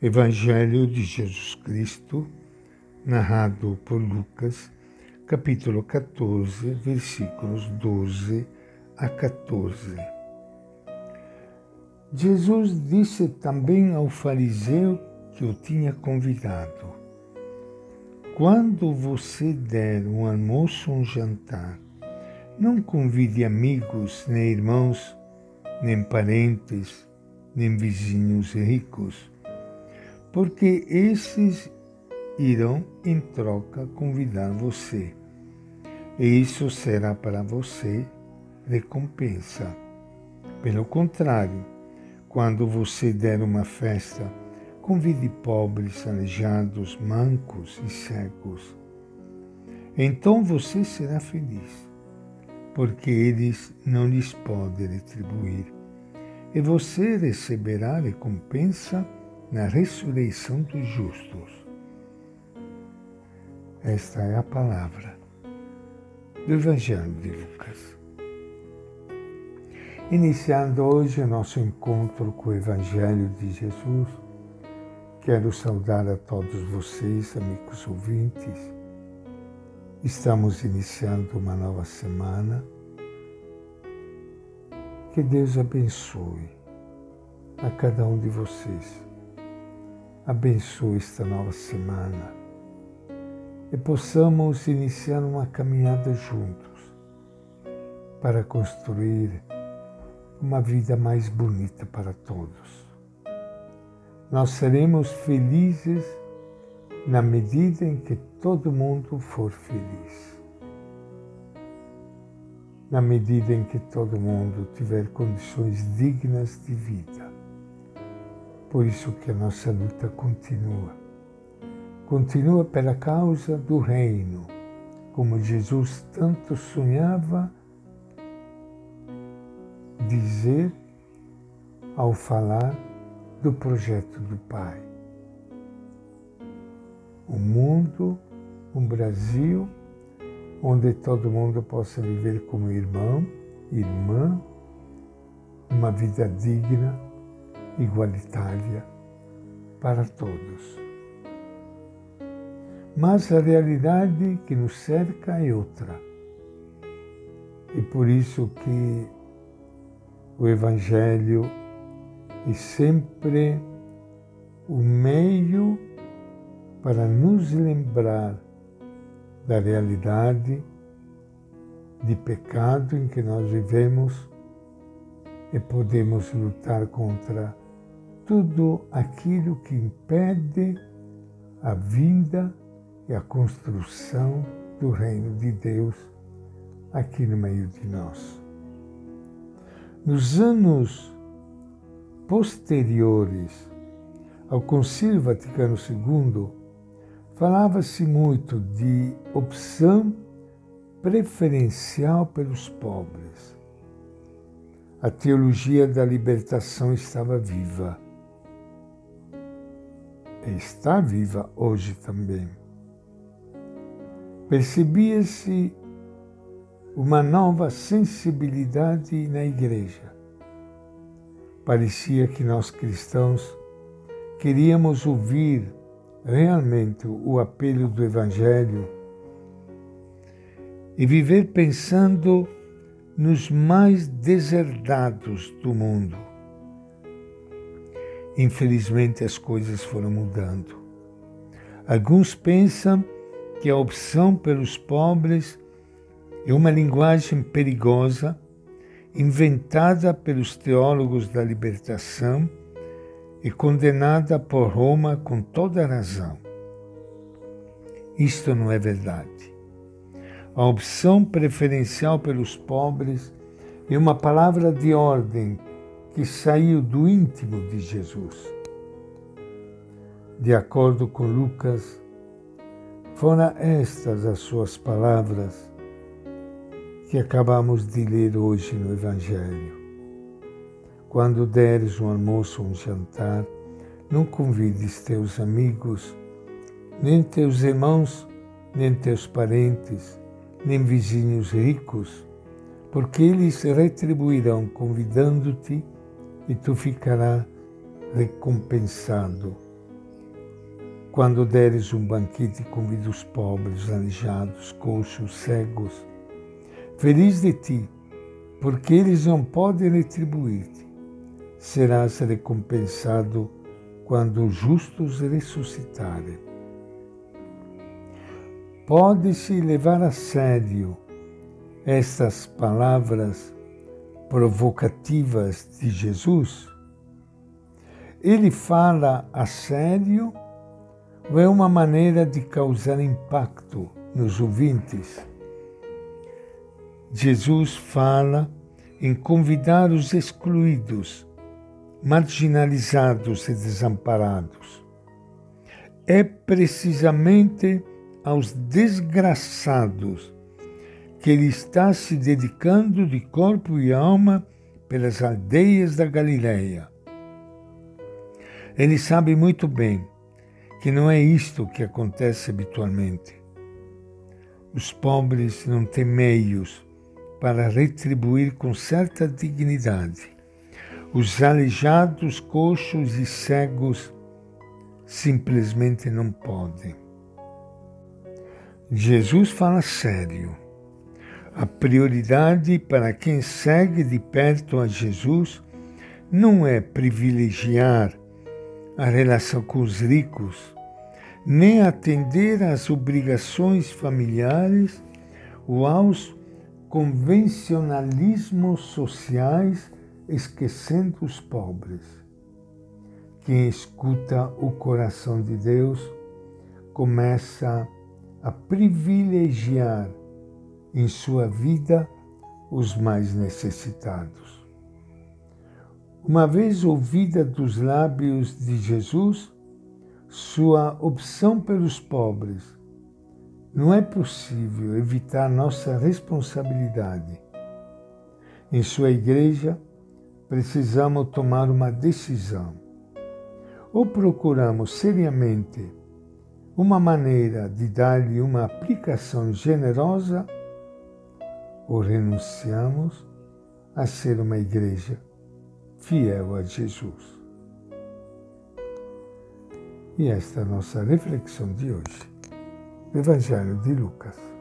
Evangelho de Jesus Cristo, narrado por Lucas, capítulo 14, versículos 12 a 14. Jesus disse também ao fariseu que o tinha convidado: Quando você der um almoço ou um jantar, não convide amigos, nem irmãos, nem parentes, nem vizinhos ricos porque esses irão em troca convidar você. E isso será para você recompensa. Pelo contrário, quando você der uma festa, convide pobres, aleijados, mancos e cegos. Então você será feliz, porque eles não lhes podem retribuir. E você receberá recompensa na ressurreição dos justos. Esta é a palavra do Evangelho de Lucas. Iniciando hoje o nosso encontro com o Evangelho de Jesus, quero saudar a todos vocês, amigos ouvintes. Estamos iniciando uma nova semana. Que Deus abençoe a cada um de vocês abençoe esta nova semana e possamos iniciar uma caminhada juntos para construir uma vida mais bonita para todos. Nós seremos felizes na medida em que todo mundo for feliz. Na medida em que todo mundo tiver condições dignas de vida. Por isso que a nossa luta continua. Continua pela causa do reino, como Jesus tanto sonhava dizer ao falar do projeto do Pai. Um mundo, um Brasil, onde todo mundo possa viver como irmão, irmã, uma vida digna igualitária para todos. Mas a realidade que nos cerca é outra. E por isso que o Evangelho é sempre o meio para nos lembrar da realidade de pecado em que nós vivemos e podemos lutar contra tudo aquilo que impede a vinda e a construção do reino de Deus aqui no meio de nós. Nos anos posteriores ao Concílio Vaticano II, falava-se muito de opção preferencial pelos pobres. A teologia da libertação estava viva está viva hoje também. Percebia-se uma nova sensibilidade na igreja. Parecia que nós cristãos queríamos ouvir realmente o apelo do Evangelho e viver pensando nos mais deserdados do mundo Infelizmente, as coisas foram mudando. Alguns pensam que a opção pelos pobres é uma linguagem perigosa, inventada pelos teólogos da libertação e condenada por Roma com toda razão. Isto não é verdade. A opção preferencial pelos pobres é uma palavra de ordem que saiu do íntimo de Jesus. De acordo com Lucas, foram estas as suas palavras que acabamos de ler hoje no Evangelho. Quando deres um almoço ou um jantar, não convides teus amigos, nem teus irmãos, nem teus parentes, nem vizinhos ricos, porque eles retribuirão convidando-te e tu ficarás recompensado quando deres um banquete, convida os pobres, aleijados, coxos, cegos. Feliz de ti, porque eles não podem retribuir-te. Serás recompensado quando os justos ressuscitarem. Pode-se levar a sério estas palavras provocativas de Jesus? Ele fala a sério ou é uma maneira de causar impacto nos ouvintes? Jesus fala em convidar os excluídos, marginalizados e desamparados. É precisamente aos desgraçados que ele está se dedicando de corpo e alma pelas aldeias da Galileia. Ele sabe muito bem que não é isto que acontece habitualmente. Os pobres não têm meios para retribuir com certa dignidade. Os aleijados, coxos e cegos simplesmente não podem. Jesus fala sério. A prioridade para quem segue de perto a Jesus não é privilegiar a relação com os ricos, nem atender às obrigações familiares ou aos convencionalismos sociais, esquecendo os pobres. Quem escuta o coração de Deus começa a privilegiar em sua vida os mais necessitados. Uma vez ouvida dos lábios de Jesus sua opção pelos pobres, não é possível evitar nossa responsabilidade. Em sua igreja, precisamos tomar uma decisão. Ou procuramos seriamente uma maneira de dar-lhe uma aplicação generosa, ou renunciamos a ser uma igreja fiel a Jesus. E esta é a nossa reflexão de hoje. Evangelho de Lucas.